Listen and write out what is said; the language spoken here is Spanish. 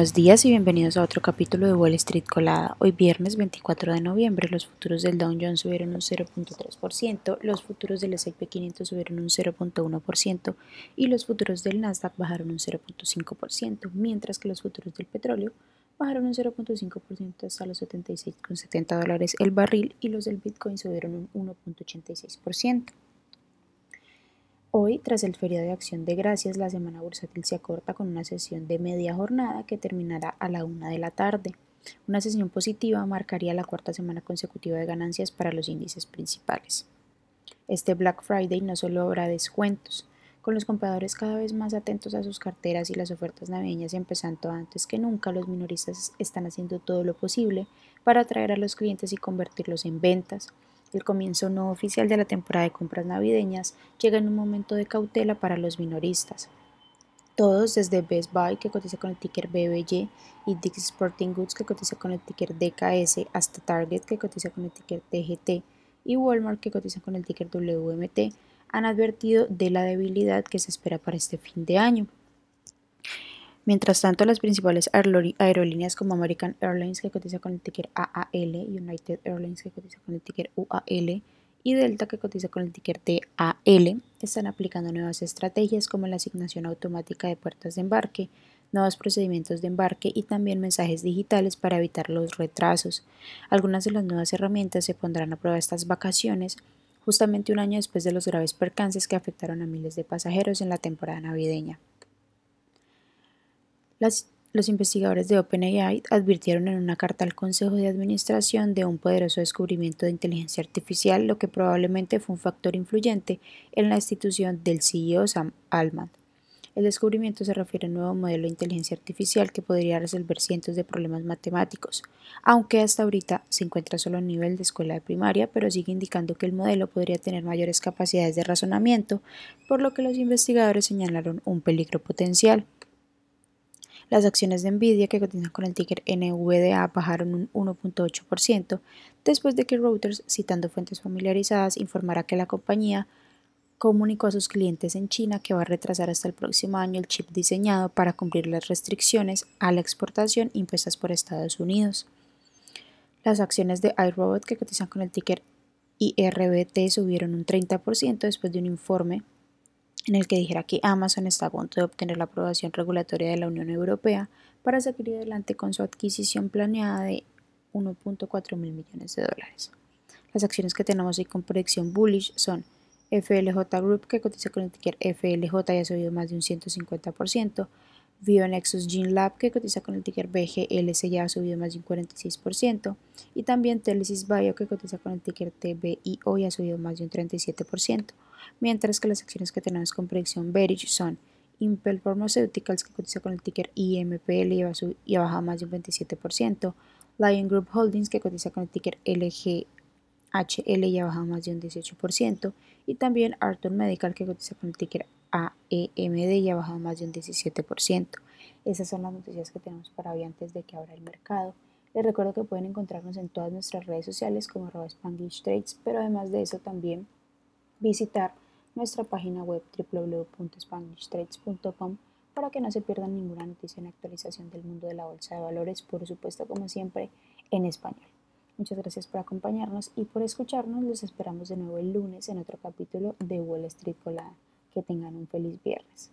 Buenos días y bienvenidos a otro capítulo de Wall Street Colada. Hoy viernes 24 de noviembre los futuros del Dow Jones subieron un 0.3%, los futuros del S&P 500 subieron un 0.1% y los futuros del Nasdaq bajaron un 0.5%, mientras que los futuros del petróleo bajaron un 0.5% hasta los 76,70 dólares el barril y los del Bitcoin subieron un 1.86%. Hoy, tras el feriado de Acción de Gracias, la semana bursátil se acorta con una sesión de media jornada que terminará a la una de la tarde. Una sesión positiva marcaría la cuarta semana consecutiva de ganancias para los índices principales. Este Black Friday no solo habrá descuentos, con los compradores cada vez más atentos a sus carteras y las ofertas navideñas empezando antes que nunca, los minoristas están haciendo todo lo posible para atraer a los clientes y convertirlos en ventas. El comienzo no oficial de la temporada de compras navideñas llega en un momento de cautela para los minoristas. Todos, desde Best Buy, que cotiza con el ticker BBY, y Dick's Sporting Goods, que cotiza con el ticker DKS, hasta Target, que cotiza con el ticker TGT, y Walmart, que cotiza con el ticker WMT, han advertido de la debilidad que se espera para este fin de año. Mientras tanto, las principales aerolíneas como American Airlines, que cotiza con el ticker AAL, United Airlines, que cotiza con el ticker UAL, y Delta, que cotiza con el ticker TAL, están aplicando nuevas estrategias como la asignación automática de puertas de embarque, nuevos procedimientos de embarque y también mensajes digitales para evitar los retrasos. Algunas de las nuevas herramientas se pondrán a prueba estas vacaciones, justamente un año después de los graves percances que afectaron a miles de pasajeros en la temporada navideña los investigadores de OpenAI advirtieron en una carta al Consejo de Administración de un poderoso descubrimiento de inteligencia artificial, lo que probablemente fue un factor influyente en la institución del CEO Sam Altman. El descubrimiento se refiere a un nuevo modelo de inteligencia artificial que podría resolver cientos de problemas matemáticos, aunque hasta ahorita se encuentra solo a nivel de escuela de primaria, pero sigue indicando que el modelo podría tener mayores capacidades de razonamiento, por lo que los investigadores señalaron un peligro potencial. Las acciones de Nvidia que cotizan con el ticker NVDA bajaron un 1.8% después de que Reuters, citando fuentes familiarizadas, informara que la compañía comunicó a sus clientes en China que va a retrasar hasta el próximo año el chip diseñado para cumplir las restricciones a la exportación impuestas por Estados Unidos. Las acciones de iRobot que cotizan con el ticker IRBT subieron un 30% después de un informe en el que dijera que Amazon está a punto de obtener la aprobación regulatoria de la Unión Europea para seguir adelante con su adquisición planeada de 1.4 mil millones de dólares. Las acciones que tenemos ahí con proyección bullish son FLJ Group, que cotiza con el ticker FLJ y ha subido más de un 150%, Bionexus Gene Lab, que cotiza con el ticker BGLC y ha subido más de un 46%, y también Telesis Bio, que cotiza con el ticker TBIO y ha subido más de un 37% mientras que las acciones que tenemos con predicción bearish son Impel Pharmaceuticals, que cotiza con el ticker IMPL y ha bajado más de un 27%, Lion Group Holdings, que cotiza con el ticker LGHL y ha bajado más de un 18%, y también Arthur Medical, que cotiza con el ticker AEMD y ha bajado más de un 17%. Esas son las noticias que tenemos para hoy antes de que abra el mercado. Les recuerdo que pueden encontrarnos en todas nuestras redes sociales como Spanglish Trades, pero además de eso también visitar nuestra página web www.spanishtrades.com para que no se pierdan ninguna noticia en actualización del mundo de la bolsa de valores, por supuesto como siempre en español. Muchas gracias por acompañarnos y por escucharnos. Los esperamos de nuevo el lunes en otro capítulo de Wall Street Colada. Que tengan un feliz viernes.